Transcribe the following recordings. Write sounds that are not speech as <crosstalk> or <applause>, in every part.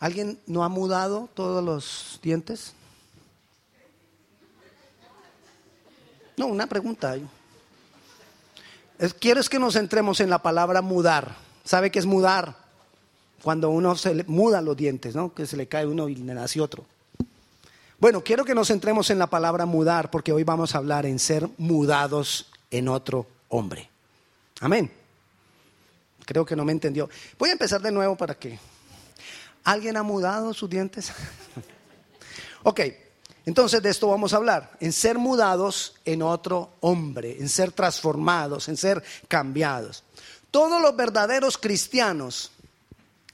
¿Alguien no ha mudado todos los dientes? No, una pregunta. ¿Quieres que nos centremos en la palabra mudar? ¿Sabe qué es mudar? Cuando uno se muda los dientes, ¿no? Que se le cae uno y le nace otro. Bueno, quiero que nos centremos en la palabra mudar porque hoy vamos a hablar en ser mudados en otro hombre. Amén. Creo que no me entendió. Voy a empezar de nuevo para que... ¿Alguien ha mudado sus dientes? <laughs> ok, entonces de esto vamos a hablar, en ser mudados en otro hombre, en ser transformados, en ser cambiados. Todos los verdaderos cristianos,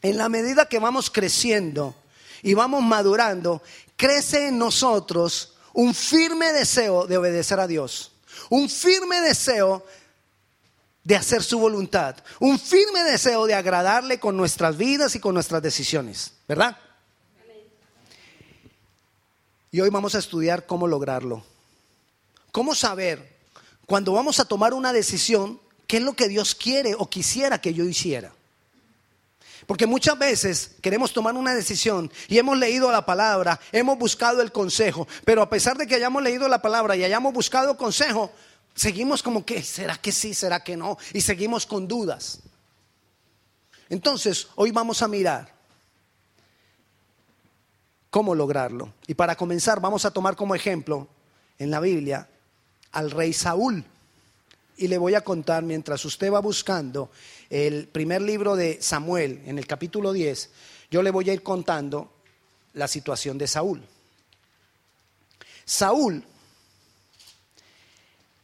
en la medida que vamos creciendo y vamos madurando, crece en nosotros un firme deseo de obedecer a Dios, un firme deseo de hacer su voluntad, un firme deseo de agradarle con nuestras vidas y con nuestras decisiones, ¿verdad? Y hoy vamos a estudiar cómo lograrlo. Cómo saber cuando vamos a tomar una decisión qué es lo que Dios quiere o quisiera que yo hiciera. Porque muchas veces queremos tomar una decisión y hemos leído la palabra, hemos buscado el consejo, pero a pesar de que hayamos leído la palabra y hayamos buscado consejo, seguimos como que, ¿será que sí? ¿Será que no? Y seguimos con dudas. Entonces, hoy vamos a mirar cómo lograrlo. Y para comenzar, vamos a tomar como ejemplo en la Biblia al rey Saúl. Y le voy a contar, mientras usted va buscando el primer libro de Samuel, en el capítulo 10, yo le voy a ir contando la situación de Saúl. Saúl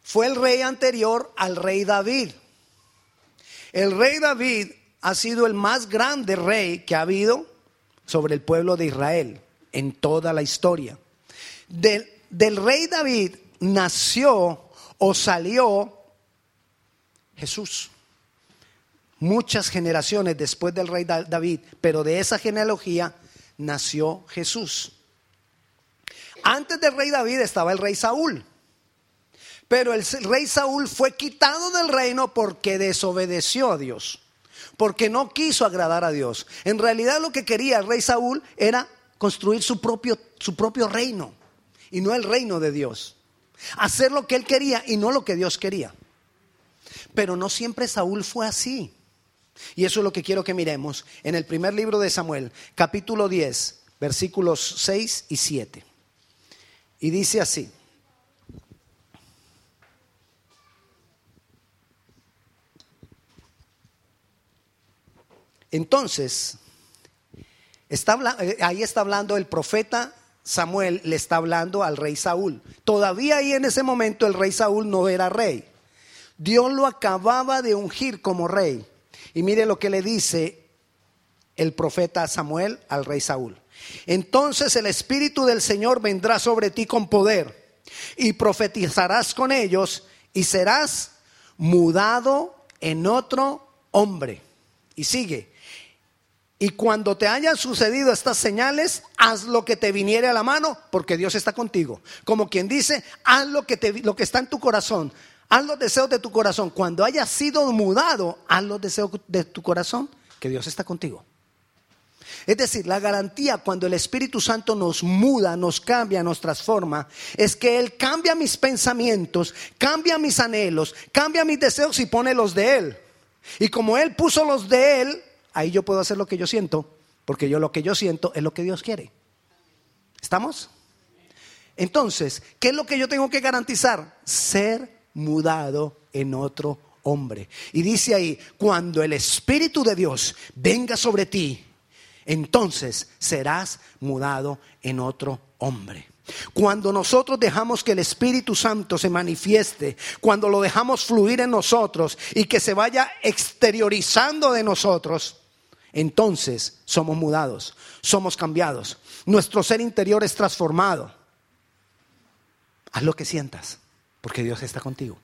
fue el rey anterior al rey David. El rey David ha sido el más grande rey que ha habido sobre el pueblo de Israel en toda la historia. Del, del rey David nació o salió Jesús. Muchas generaciones después del rey David, pero de esa genealogía nació Jesús. Antes del rey David estaba el rey Saúl. Pero el rey Saúl fue quitado del reino porque desobedeció a Dios, porque no quiso agradar a Dios. En realidad lo que quería el rey Saúl era construir su propio, su propio reino y no el reino de Dios. Hacer lo que él quería y no lo que Dios quería. Pero no siempre Saúl fue así. Y eso es lo que quiero que miremos en el primer libro de Samuel, capítulo 10, versículos 6 y 7. Y dice así. Entonces, eh, ahí está hablando el profeta Samuel, le está hablando al rey Saúl. Todavía ahí en ese momento el rey Saúl no era rey. Dios lo acababa de ungir como rey. Y mire lo que le dice el profeta Samuel al rey Saúl. Entonces el Espíritu del Señor vendrá sobre ti con poder y profetizarás con ellos y serás mudado en otro hombre. Y sigue, y cuando te hayan sucedido estas señales, haz lo que te viniere a la mano, porque Dios está contigo. Como quien dice, haz lo que, te, lo que está en tu corazón, haz los deseos de tu corazón. Cuando hayas sido mudado, haz los deseos de tu corazón, que Dios está contigo. Es decir, la garantía cuando el Espíritu Santo nos muda, nos cambia, nos transforma, es que Él cambia mis pensamientos, cambia mis anhelos, cambia mis deseos y pone los de Él. Y como Él puso los de Él, ahí yo puedo hacer lo que yo siento, porque yo lo que yo siento es lo que Dios quiere. ¿Estamos? Entonces, ¿qué es lo que yo tengo que garantizar? Ser mudado en otro hombre. Y dice ahí, cuando el Espíritu de Dios venga sobre ti, entonces serás mudado en otro hombre. Cuando nosotros dejamos que el Espíritu Santo se manifieste, cuando lo dejamos fluir en nosotros y que se vaya exteriorizando de nosotros, entonces somos mudados, somos cambiados. Nuestro ser interior es transformado. Haz lo que sientas, porque Dios está contigo.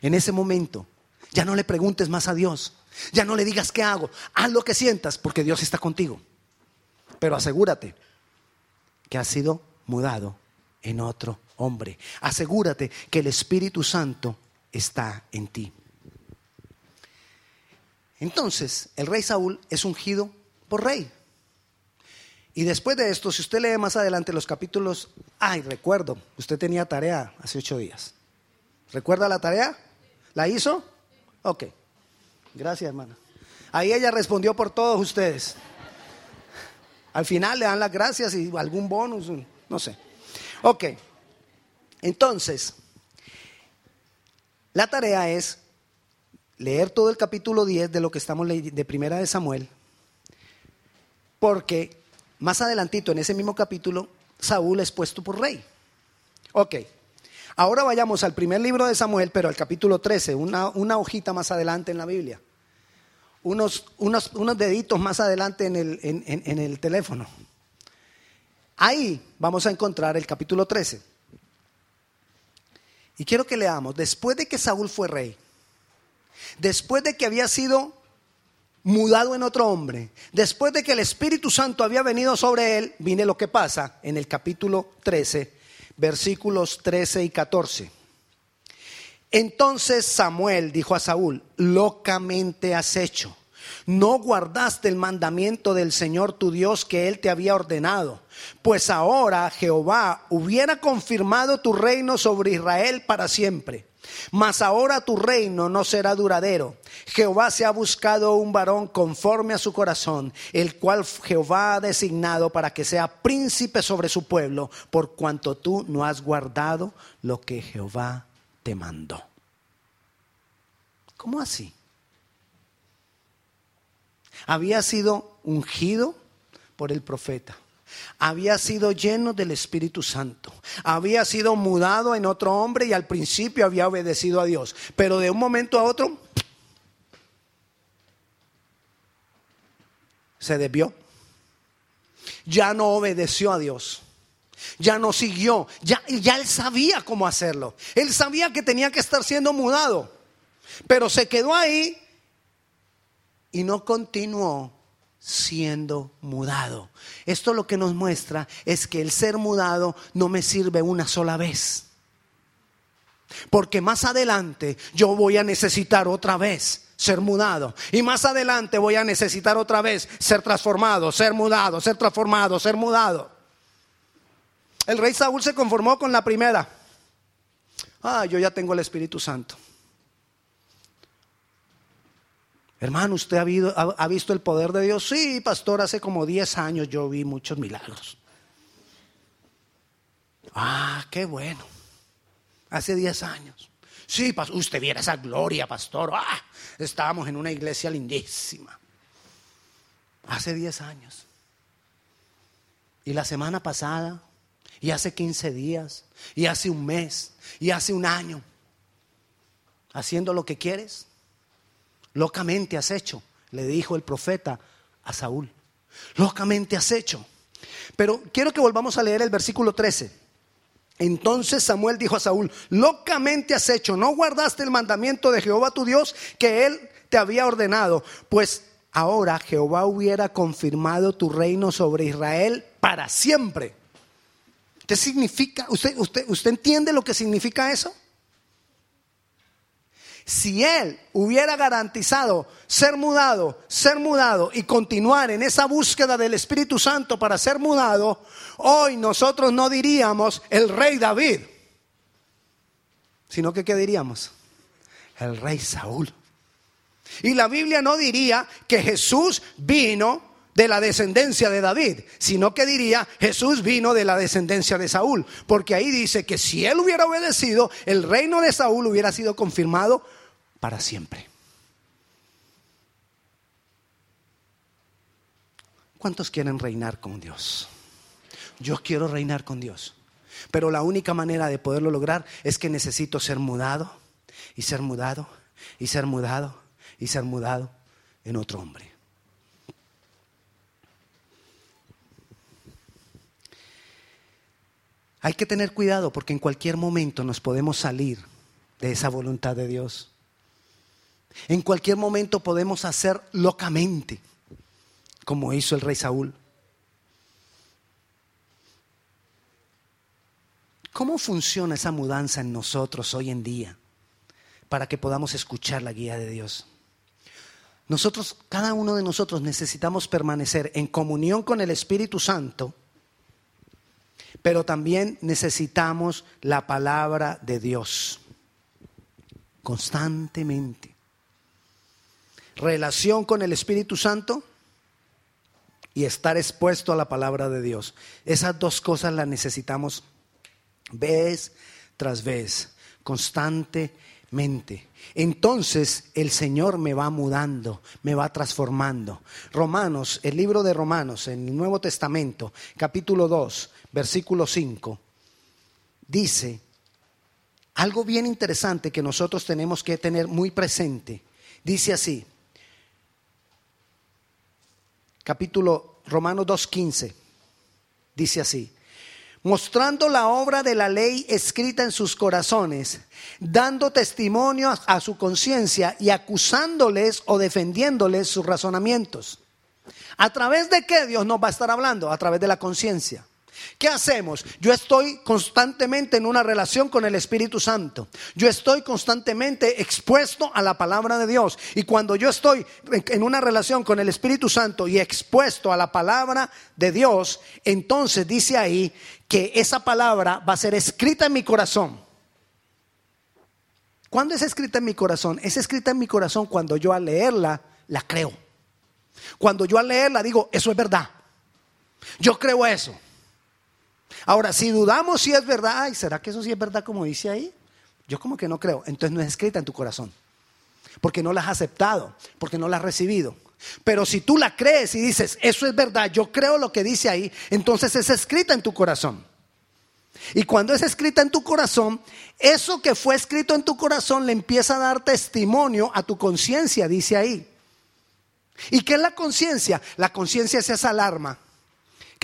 En ese momento, ya no le preguntes más a Dios, ya no le digas qué hago, haz lo que sientas, porque Dios está contigo. Pero asegúrate que has sido mudado en otro hombre. Asegúrate que el Espíritu Santo está en ti. Entonces, el rey Saúl es ungido por rey. Y después de esto, si usted lee más adelante los capítulos, ay, recuerdo, usted tenía tarea hace ocho días. ¿Recuerda la tarea? ¿La hizo? Ok. Gracias, hermana. Ahí ella respondió por todos ustedes. Al final le dan las gracias y algún bonus, no sé. Ok. Entonces, la tarea es leer todo el capítulo 10 de lo que estamos leyendo de Primera de Samuel, porque más adelantito en ese mismo capítulo, Saúl es puesto por rey. Ok, ahora vayamos al primer libro de Samuel, pero al capítulo 13, una, hojita más adelante en la Biblia, unos, deditos más adelante en el, en el teléfono. Ahí vamos a encontrar el capítulo 13. Y quiero que leamos, después de que Saúl fue rey, después de que había sido mudado en otro hombre, después de que el Espíritu Santo había venido sobre él, viene lo que pasa en el capítulo 13, versículos 13 y 14. Entonces Samuel dijo a Saúl, locamente has hecho. No guardaste el mandamiento del Señor tu Dios que Él te había ordenado. Pues ahora Jehová hubiera confirmado tu reino sobre Israel para siempre. Mas ahora tu reino no será duradero. Jehová se ha buscado un varón conforme a su corazón, el cual Jehová ha designado para que sea príncipe sobre su pueblo, por cuanto tú no has guardado lo que Jehová te mandó. ¿Cómo así? Había sido ungido por el profeta había sido lleno del Espíritu Santo, había sido mudado en otro hombre y al principio había obedecido a Dios, pero de un momento a otro se desvió, ya no obedeció a Dios. Ya no siguió, ya, ya él sabía cómo hacerlo. Él sabía que tenía que estar siendo mudado, pero se quedó ahí y no continuó siendo mudado. Esto lo que nos muestra es que el ser mudado no me sirve una sola vez. Porque más adelante yo voy a necesitar otra vez ser mudado. Y más adelante voy a necesitar otra vez ser transformado, ser mudado, ser transformado, ser mudado. El rey Saúl se conformó con la primera. Ah, yo ya tengo el Espíritu Santo. Hermano, ¿usted ha, visto el poder de Dios? Sí, pastor, hace como 10 años yo vi muchos milagros. Ah, qué bueno. Hace 10 años. Sí, usted viera esa gloria, pastor. Ah, estábamos en una iglesia lindísima. Hace 10 años. Y la semana pasada, y hace 15 días, y hace un mes, y hace un año, haciendo lo que quieres. Locamente has hecho, le dijo el profeta a Saúl. Locamente has hecho. Pero quiero que volvamos a leer el versículo 13. Entonces Samuel dijo a Saúl, locamente has hecho, no guardaste el mandamiento de Jehová tu Dios que él te había ordenado, pues ahora Jehová hubiera confirmado tu reino sobre Israel para siempre. ¿Qué significa? ¿Usted, usted, usted entiende lo que significa eso? Si él hubiera garantizado ser mudado, ser mudado y continuar en esa búsqueda del Espíritu Santo para ser mudado, hoy nosotros no diríamos el rey David, sino que ¿qué diríamos? El rey Saúl. Y la Biblia no diría que Jesús vino de la descendencia de David, sino que diría Jesús vino de la descendencia de Saúl, porque ahí dice que si él hubiera obedecido, el reino de Saúl hubiera sido confirmado para siempre. ¿Cuántos quieren reinar con Dios? Yo quiero reinar con Dios. Pero la única manera de poderlo lograr es que necesito ser mudado y ser mudado y ser mudado y ser mudado en otro hombre. Hay que tener cuidado porque en cualquier momento nos podemos salir de esa voluntad de Dios. En cualquier momento podemos hacer locamente, como hizo el rey Saúl. ¿Cómo funciona esa mudanza en nosotros hoy en día para que podamos escuchar la guía de Dios? nosotros, cada uno de nosotros necesitamos permanecer en comunión con el Espíritu Santo, pero también necesitamos la palabra de Dios constantemente. Relación con el Espíritu Santo y estar expuesto a la palabra de Dios. Esas dos cosas las necesitamos vez tras vez, constantemente. Entonces el Señor me va mudando, me va transformando. Romanos, el libro de Romanos en el Nuevo Testamento, capítulo 2, versículo 5, dice algo bien interesante que nosotros tenemos que tener muy presente. Dice así, capítulo Romanos 2.15, dice así, mostrando la obra de la ley escrita en sus corazones, dando testimonio a su conciencia y acusándoles o defendiéndoles sus razonamientos. ¿A través de qué Dios nos va a estar hablando? A través de la conciencia. ¿Qué hacemos? Yo estoy constantemente en una relación con el Espíritu Santo. Yo estoy constantemente expuesto a la palabra de Dios. Y cuando yo estoy en una relación con el Espíritu Santo y expuesto a la palabra de Dios, entonces dice ahí que esa palabra va a ser escrita en mi corazón. ¿Cuándo es escrita en mi corazón? Es escrita en mi corazón cuando yo al leerla la creo. Cuando yo al leerla digo, eso es verdad. Yo creo eso. Ahora, si dudamos si es verdad, ay, ¿será que eso sí es verdad como dice ahí? Yo como que no creo. Entonces no es escrita en tu corazón. Porque no la has aceptado, porque no la has recibido. Pero si tú la crees y dices, eso es verdad, yo creo lo que dice ahí, entonces es escrita en tu corazón. Y cuando es escrita en tu corazón, eso que fue escrito en tu corazón le empieza a dar testimonio a tu conciencia, dice ahí. ¿Y qué es la conciencia? La conciencia es esa alarma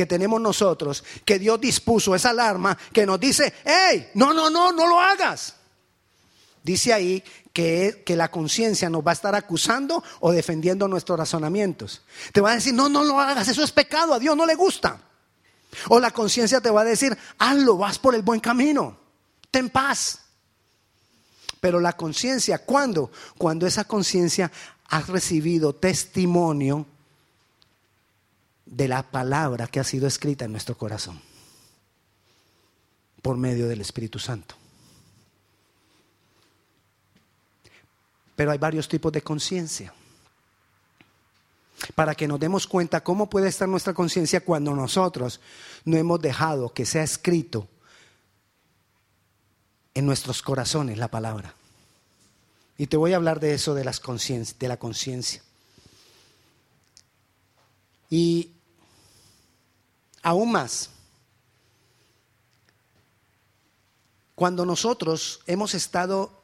que tenemos nosotros, que Dios dispuso esa alarma que nos dice, hey, no, no, no, no lo hagas. Dice ahí que, que la conciencia nos va a estar acusando o defendiendo nuestros razonamientos. Te va a decir, no, no lo hagas, eso es pecado, a Dios no le gusta. O la conciencia te va a decir, hazlo, vas por el buen camino, ten paz. Pero la conciencia, ¿cuándo? Cuando esa conciencia ha recibido testimonio de la palabra que ha sido escrita en nuestro corazón por medio del Espíritu Santo. Pero hay varios tipos de conciencia. Para que nos demos cuenta cómo puede estar nuestra conciencia cuando nosotros no hemos dejado que sea escrito en nuestros corazones la palabra. Y te voy a hablar de eso de, las de la conciencia. Y Aún más, cuando nosotros hemos estado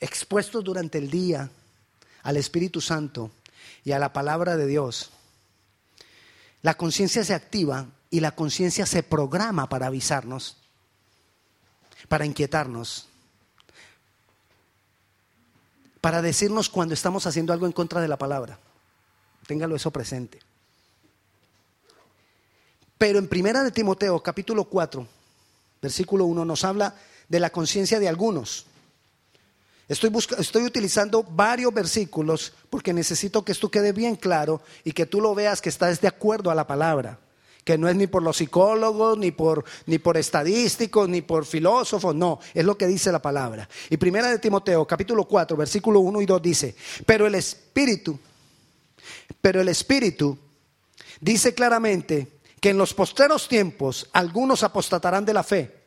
expuestos durante el día al Espíritu Santo y a la palabra de Dios, la conciencia se activa y la conciencia se programa para avisarnos, para inquietarnos, para decirnos cuando estamos haciendo algo en contra de la palabra. Téngalo eso presente. Pero en Primera de Timoteo, capítulo 4, versículo 1, nos habla de la conciencia de algunos. Estoy, estoy utilizando varios versículos porque necesito que esto quede bien claro y que tú lo veas que estás de acuerdo a la palabra, que no es ni por los psicólogos, ni por, ni por estadísticos, ni por filósofos, no, es lo que dice la palabra. Y primera de Timoteo, capítulo 4, versículo 1 y 2 dice, pero el Espíritu, pero el Espíritu dice claramente que en los postreros tiempos algunos apostatarán de la fe,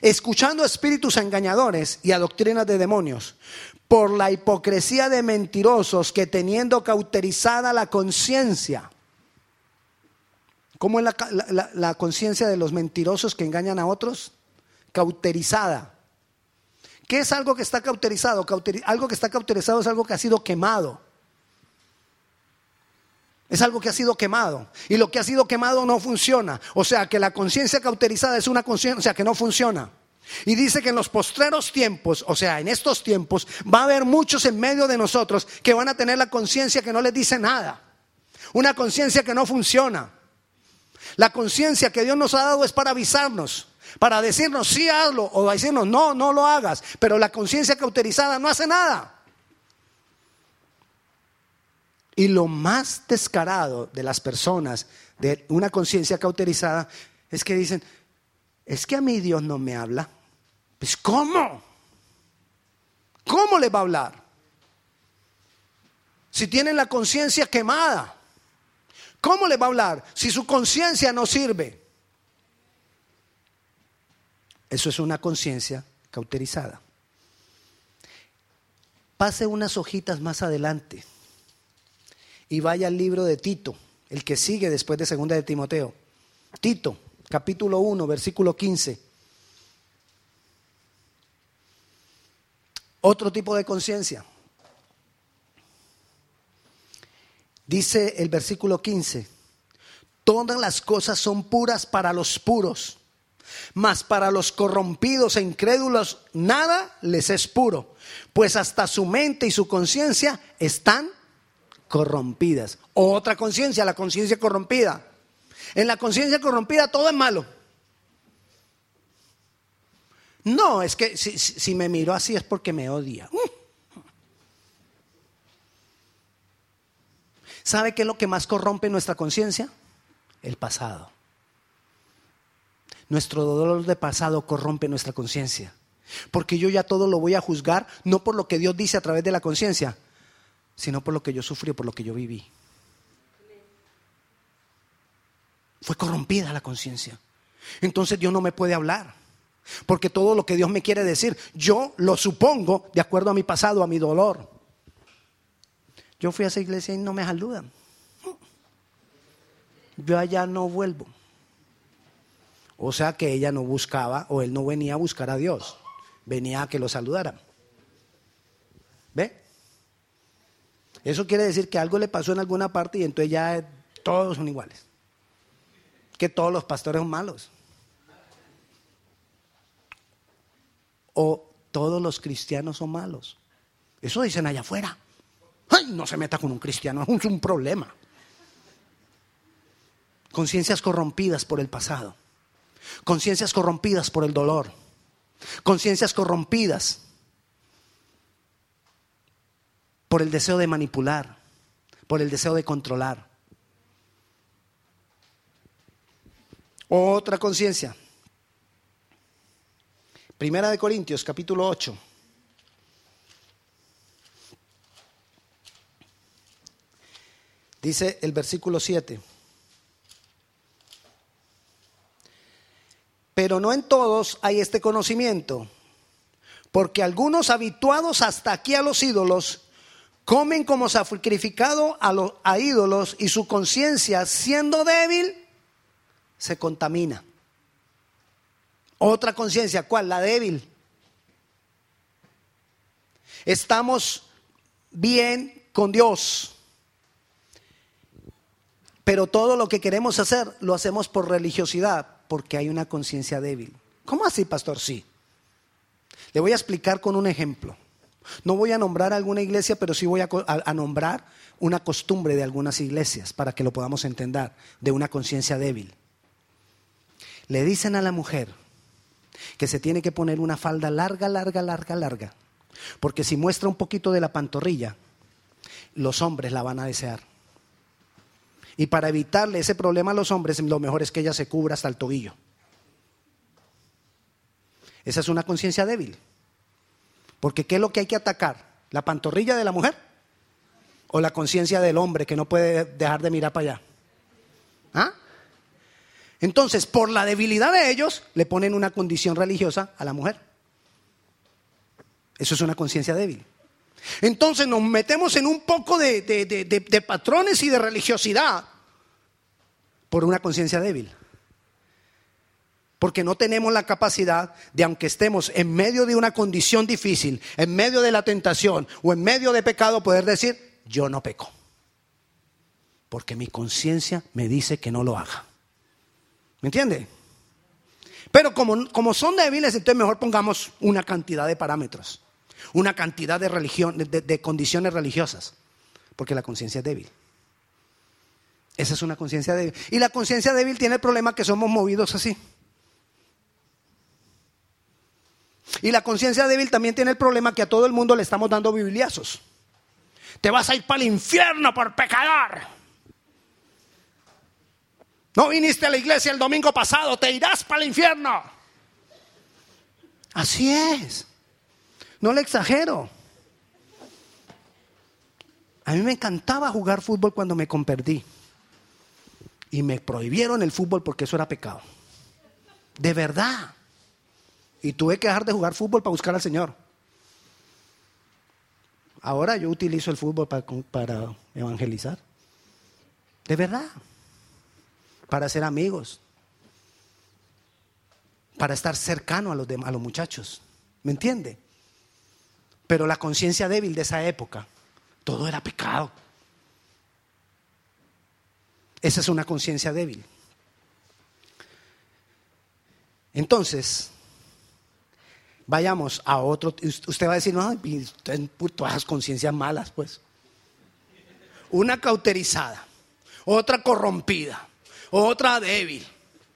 escuchando espíritus engañadores y a doctrinas de demonios, por la hipocresía de mentirosos que teniendo cauterizada la conciencia, ¿cómo es la, conciencia de los mentirosos que engañan a otros? Cauterizada. ¿Qué es algo que está cauterizado? algo que está cauterizado es algo que ha sido quemado. Es algo que ha sido quemado. Y lo que ha sido quemado no funciona. O sea que la conciencia cauterizada es una conciencia que no funciona. Y dice que en los postreros tiempos, o sea, en estos tiempos, va a haber muchos en medio de nosotros que van a tener la conciencia que no les dice nada. Una conciencia que no funciona. La conciencia que Dios nos ha dado es para avisarnos, para decirnos sí hazlo o decirnos no, no lo hagas. Pero la conciencia cauterizada no hace nada. Y lo más descarado de las personas de una conciencia cauterizada es que dicen, es que a mí Dios no me habla. Pues ¿cómo? ¿Cómo le va a hablar? Si tienen la conciencia quemada, ¿cómo le va a hablar? Si su conciencia no sirve. Eso es una conciencia cauterizada. Pase unas hojitas más adelante y vaya al libro de Tito, el que sigue después de Segunda de Timoteo. Tito, capítulo 1, versículo 15. Otro tipo de conciencia. Dice el versículo 15, todas las cosas son puras para los puros, mas para los corrompidos e incrédulos nada les es puro, pues hasta su mente y su conciencia están corrompidas. Otra conciencia, la conciencia corrompida. En la conciencia corrompida todo es malo. No, es que si, me miro así es porque me odia. ¿Sabe qué es lo que más corrompe nuestra conciencia? El pasado. Nuestro dolor de pasado corrompe nuestra conciencia. Porque yo ya todo lo voy a juzgar, no por lo que Dios dice a través de la conciencia, sino por lo que yo sufrí, por lo que yo viví. Fue corrompida la conciencia. Entonces Dios no me puede hablar. Porque todo lo que Dios me quiere decir, yo lo supongo de acuerdo a mi pasado, a mi dolor. Yo fui a esa iglesia y no me saludan. Yo allá no vuelvo. O sea que ella no buscaba o él no venía a buscar a Dios. Venía a que lo saludaran. ¿Ve? Eso quiere decir que algo le pasó en alguna parte y entonces ya todos son iguales. Que todos los pastores son malos. O todos los cristianos son malos. Eso dicen allá afuera. Ay, no se meta con un cristiano, es un problema. Conciencias corrompidas por el pasado. Conciencias corrompidas por el dolor. Conciencias corrompidas por el deseo de manipular, por el deseo de controlar. Otra conciencia. Primera de Corintios, capítulo 8. Dice el versículo 7. Pero no en todos hay este conocimiento, porque algunos habituados hasta aquí a los ídolos comen como sacrificado a, los, a ídolos y su conciencia, siendo débil, se contamina. Otra conciencia, ¿cuál? La débil. Estamos bien con Dios pero todo lo que queremos hacer lo hacemos por religiosidad, porque hay una conciencia débil. ¿Cómo así, pastor? Sí. Le voy a explicar con un ejemplo. No voy a nombrar alguna iglesia, pero sí voy a, a nombrar una costumbre de algunas iglesias para que lo podamos entender, de una conciencia débil. Le dicen a la mujer que se tiene que poner una falda larga, larga, larga, larga, porque si muestra un poquito de la pantorrilla, los hombres la van a desear. Y para evitarle ese problema a los hombres, lo mejor es que ella se cubra hasta el tobillo. Esa es una conciencia débil. Porque ¿qué es lo que hay que atacar? ¿La pantorrilla de la mujer? ¿O la conciencia del hombre que no puede dejar de mirar para allá? ¿Ah? Entonces, por la debilidad de ellos, le ponen una condición religiosa a la mujer. Eso es una conciencia débil. Entonces nos metemos en un poco de, patrones y de religiosidad por una conciencia débil. Porque no tenemos la capacidad de, aunque estemos en medio de una condición difícil, en medio de la tentación o en medio de pecado, poder decir, yo no peco. Porque mi conciencia me dice que no lo haga. ¿Me entiende? Pero como, como son débiles, entonces mejor pongamos una cantidad de parámetros una cantidad de, religión, de, condiciones religiosas, porque la conciencia es débil. Esa es una conciencia débil. Y la conciencia débil tiene el problema que somos movidos así. Y la conciencia débil también tiene el problema que a todo el mundo le estamos dando bibliazos. te vas a ir para el infierno por pecador. No viniste a la iglesia el domingo pasado, te irás para el infierno. Así es. No le exagero. A mí me encantaba jugar fútbol cuando me convertí. Y me prohibieron el fútbol porque eso era pecado. De verdad. Y tuve que dejar de jugar fútbol para buscar al Señor. Ahora yo utilizo el fútbol para, evangelizar. De verdad. Para ser amigos. Para estar cercano a los, a los muchachos. ¿Me entiende? Pero la conciencia débil de esa época, todo era pecado. Esa es una conciencia débil. Entonces, vayamos a otro. Usted va a decir, no, todas conciencias malas, pues. Una cauterizada, otra corrompida, otra débil.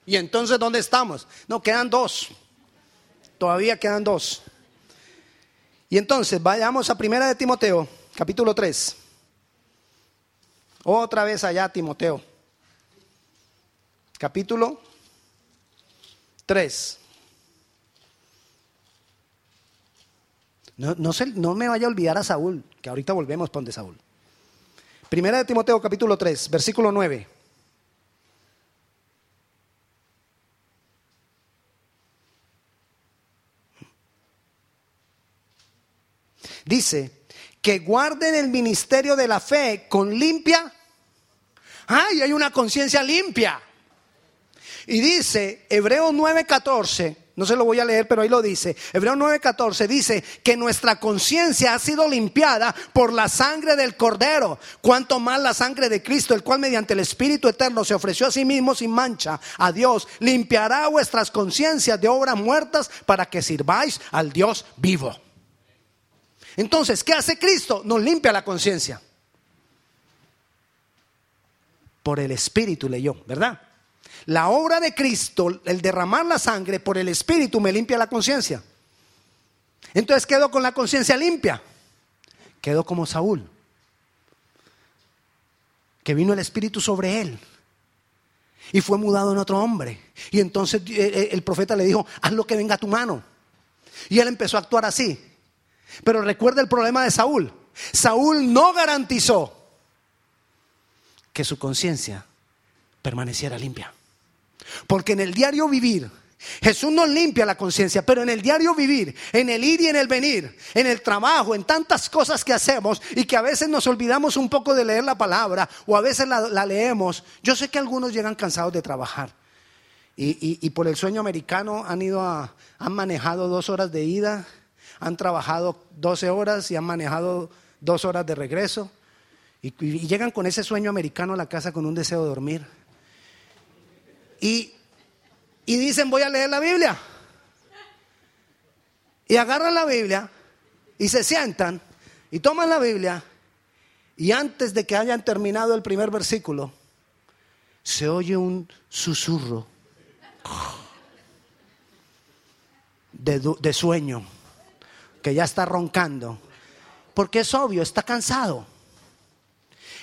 Y entonces, ¿dónde estamos? No, quedan dos. Todavía quedan dos. Y entonces, vayamos a Primera de Timoteo, capítulo 3. Otra vez allá, Timoteo. Capítulo 3. No, no, me vaya a olvidar a Saúl, que ahorita volvemos donde Saúl. Primera de Timoteo capítulo 3, versículo 9. Dice que guarden el ministerio de la fe con limpia. ¡Ay, hay una conciencia limpia! Y dice Hebreos 9:14, no se lo voy a leer, pero ahí lo dice. Hebreo 9:14 dice que nuestra conciencia ha sido limpiada por la sangre del Cordero. Cuanto más la sangre de Cristo, el cual mediante el Espíritu Eterno se ofreció a sí mismo sin mancha a Dios, limpiará vuestras conciencias de obras muertas para que sirváis al Dios vivo. Entonces, ¿qué hace Cristo? Nos limpia la conciencia. Por el Espíritu leyó, ¿verdad? La obra de Cristo, el derramar la sangre por el Espíritu me limpia la conciencia. Entonces quedo con la conciencia limpia. Quedo como Saúl, que vino el Espíritu sobre él y fue mudado en otro hombre. Y entonces eh, eh, el profeta le dijo, haz lo que venga a tu mano. Y él empezó a actuar así. Pero recuerda el problema de Saúl. Saúl no garantizó que su conciencia permaneciera limpia. Porque en el diario vivir, Jesús nos limpia la conciencia, pero en el diario vivir, en el ir y en el venir, en el trabajo, en tantas cosas que hacemos y que a veces nos olvidamos un poco de leer la palabra o a veces la, leemos. Yo sé que algunos llegan cansados de trabajar y, por el sueño americano han ido a, han manejado dos horas de ida, han trabajado 12 horas y han manejado dos horas de regreso y llegan con ese sueño americano a la casa con un deseo de dormir. Y, dicen, voy a leer la Biblia. Y agarran la Biblia y se sientan y toman la Biblia y antes de que hayan terminado el primer versículo, se oye un susurro de, de, sueño, que ya está roncando, porque es obvio, está cansado.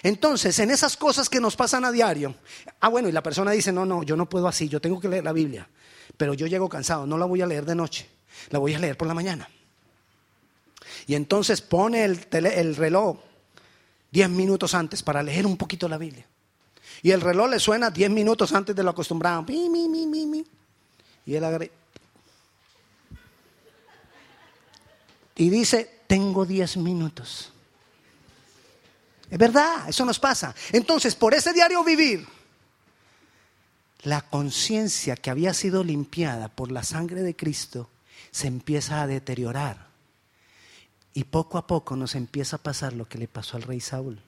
Entonces, en esas cosas que nos pasan a diario, ah, bueno, y la persona dice, no, no, yo no puedo así, yo tengo que leer la Biblia, pero yo llego cansado, no la voy a leer de noche, la voy a leer por la mañana. Y entonces pone el, reloj 10 minutos antes para leer un poquito la Biblia. Y el reloj le suena 10 minutos antes de lo acostumbrado. y él agrega. Y dice, tengo 10 minutos. Es verdad, eso nos pasa. Entonces, por ese diario vivir, la conciencia que había sido limpiada por la sangre de Cristo se empieza a deteriorar. Y poco a poco nos empieza a pasar lo que le pasó al rey Saúl.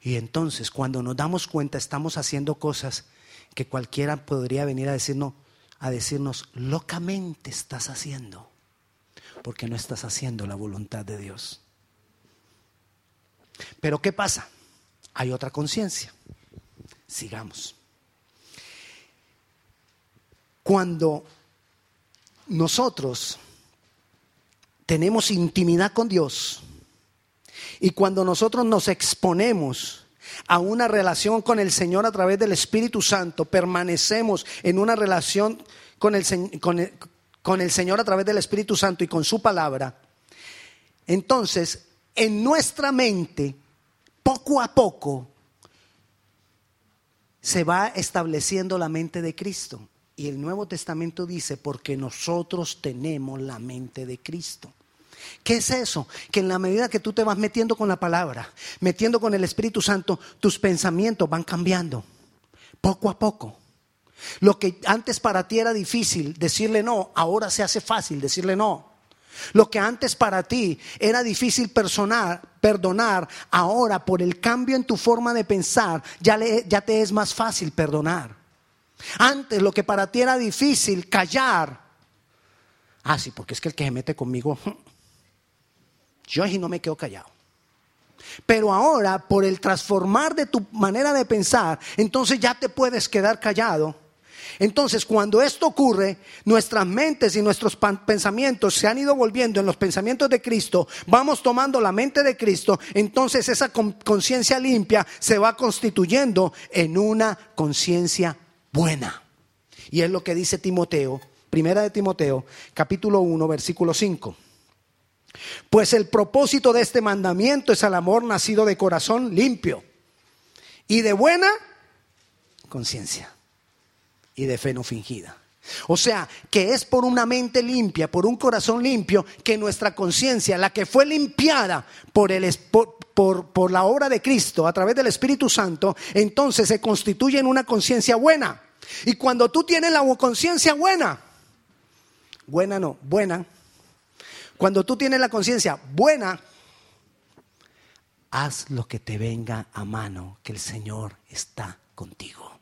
Y entonces, cuando nos damos cuenta, estamos haciendo cosas que cualquiera podría venir a decirnos, a decirnos, locamente estás haciendo, porque no estás haciendo la voluntad de Dios. Pero ¿qué pasa? Hay otra conciencia. Sigamos. Cuando nosotros tenemos intimidad con Dios Y cuando nosotros nos exponemos a una relación con el Señor a través del Espíritu Santo, permanecemos en una relación con el, con el, Señor a través del Espíritu Santo y con su palabra, entonces en nuestra mente, poco a poco, se va estableciendo la mente de Cristo. Y el Nuevo Testamento dice, porque nosotros tenemos la mente de Cristo. ¿Qué es eso? Que en la medida que tú te vas metiendo con la palabra, metiendo con el Espíritu Santo, tus pensamientos van cambiando, poco a poco. Lo que antes para ti era difícil decirle no, ahora se hace fácil decirle no. Lo que antes para ti era difícil perdonar, ahora por el cambio en tu forma de pensar, ya, te es más fácil perdonar. Antes lo que para ti era difícil callar. Ah, sí, porque es que el que se mete conmigo <laughs> yo no me quedo callado. Pero ahora, por el transformar de tu manera de pensar, entonces ya te puedes quedar callado. Entonces, cuando esto ocurre, nuestras mentes y nuestros pensamientos se han ido volviendo en los pensamientos de Cristo, vamos tomando la mente de Cristo, entonces esa conciencia limpia se va constituyendo en una conciencia buena. Y es lo que dice Timoteo, primera de Timoteo, capítulo 1, versículo 5. Pues el propósito de este mandamiento es el amor nacido de corazón limpio y de buena conciencia y de fe no fingida. O sea, que es por una mente limpia, por un corazón limpio, que nuestra conciencia, la que fue limpiada por, el, por, por la obra de Cristo a través del Espíritu Santo, entonces se constituye en una conciencia buena. Y cuando tú tienes la conciencia buena, buena no, buena, cuando tú tienes la conciencia buena, haz lo que te venga a mano, que el Señor está contigo.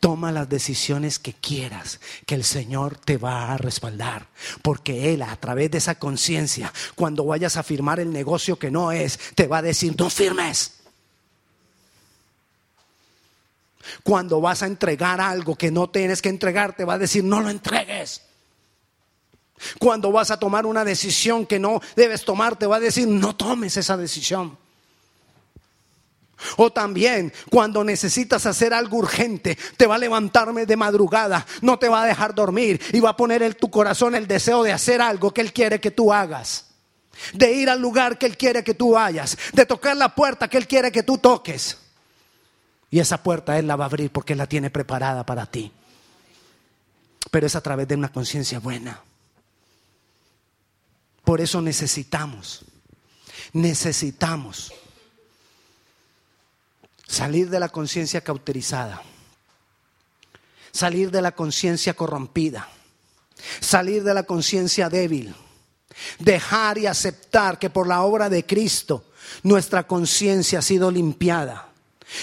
Toma las decisiones que quieras, que el Señor te va a respaldar, porque Él a través de esa conciencia, cuando vayas a firmar el negocio que no es, te va a decir, no firmes. Cuando vas a entregar algo que no tienes que entregar, te va a decir, no lo entregues. Cuando vas a tomar una decisión que no debes tomar, te va a decir, no tomes esa decisión. O también cuando necesitas hacer algo urgente, te va a levantarme de madrugada, no te va a dejar dormir y va a poner en tu corazón el deseo de hacer algo que Él quiere que tú hagas. De ir al lugar que Él quiere que tú vayas, de tocar la puerta que Él quiere que tú toques. Y esa puerta Él la va a abrir porque Él la tiene preparada para ti. Pero es a través de una conciencia buena. Por eso necesitamos, necesitamos salir de la conciencia cauterizada, salir de la conciencia corrompida, salir de la conciencia débil, dejar y aceptar que por la obra de Cristo nuestra conciencia ha sido limpiada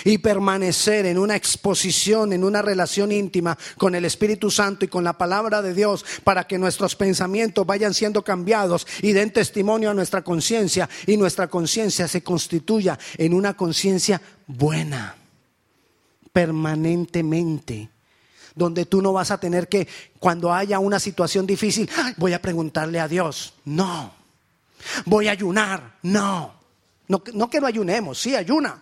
y permanecer en una exposición, en una relación íntima con el Espíritu Santo y con la palabra de Dios para que nuestros pensamientos vayan siendo cambiados y den testimonio a nuestra conciencia y nuestra conciencia se constituya en una conciencia buena, permanentemente donde tú no vas a tener que, cuando haya una situación difícil, voy a preguntarle a Dios. No. Voy a ayunar. No. No, que no ayunemos, sí, ayuna.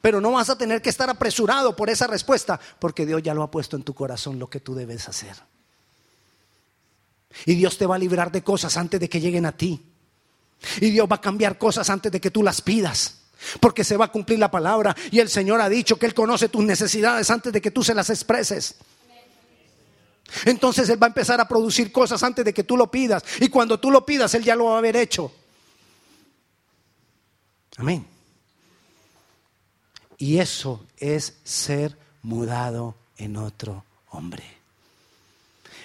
Pero no vas a tener que estar apresurado por esa respuesta, porque Dios ya lo ha puesto en tu corazón lo que tú debes hacer. Y Dios te va a librar de cosas antes de que lleguen a ti. Y Dios va a cambiar cosas antes de que tú las pidas. Porque se va a cumplir la palabra. Y el Señor ha dicho que Él conoce tus necesidades antes de que tú se las expreses. Entonces Él va a empezar a producir cosas antes de que tú lo pidas. Y cuando tú lo pidas, Él ya lo va a haber hecho. Amén. Y eso es ser mudado en otro hombre.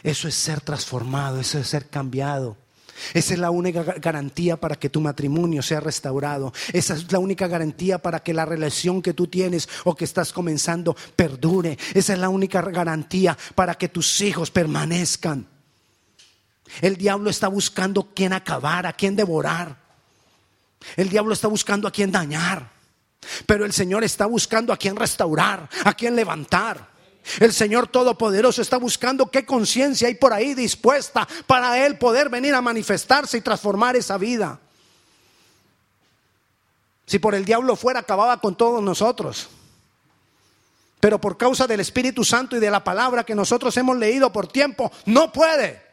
Eso es ser transformado, eso es ser cambiado. Esa es la única garantía para que tu matrimonio sea restaurado. Esa es la única garantía para que la relación que tú tienes o que estás comenzando perdure. Esa es la única garantía para que tus hijos permanezcan. El diablo está buscando a quién acabar, a quién devorar. El diablo está buscando a quién dañar. Pero el Señor está buscando a quien restaurar, a quien levantar. El Señor Todopoderoso está buscando qué conciencia hay por ahí dispuesta para Él poder venir a manifestarse y transformar esa vida. Si por el diablo fuera, acababa con todos nosotros. Pero por causa del Espíritu Santo y de la palabra que nosotros hemos leído por tiempo, no puede.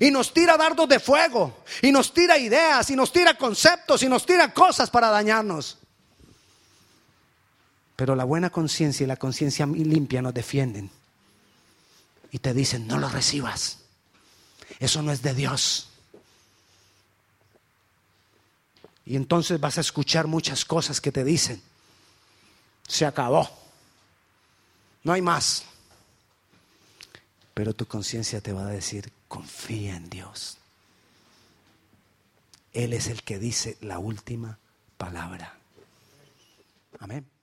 Y nos tira dardos de fuego, y nos tira ideas, y nos tira conceptos, y nos tira cosas para dañarnos. Pero la buena conciencia y la conciencia limpia nos defienden. Y te dicen, no lo recibas. Eso no es de Dios. Y entonces vas a escuchar muchas cosas que te dicen, se acabó. No hay más. Pero tu conciencia te va a decir, confía en Dios. Él es el que dice la última palabra. Amén.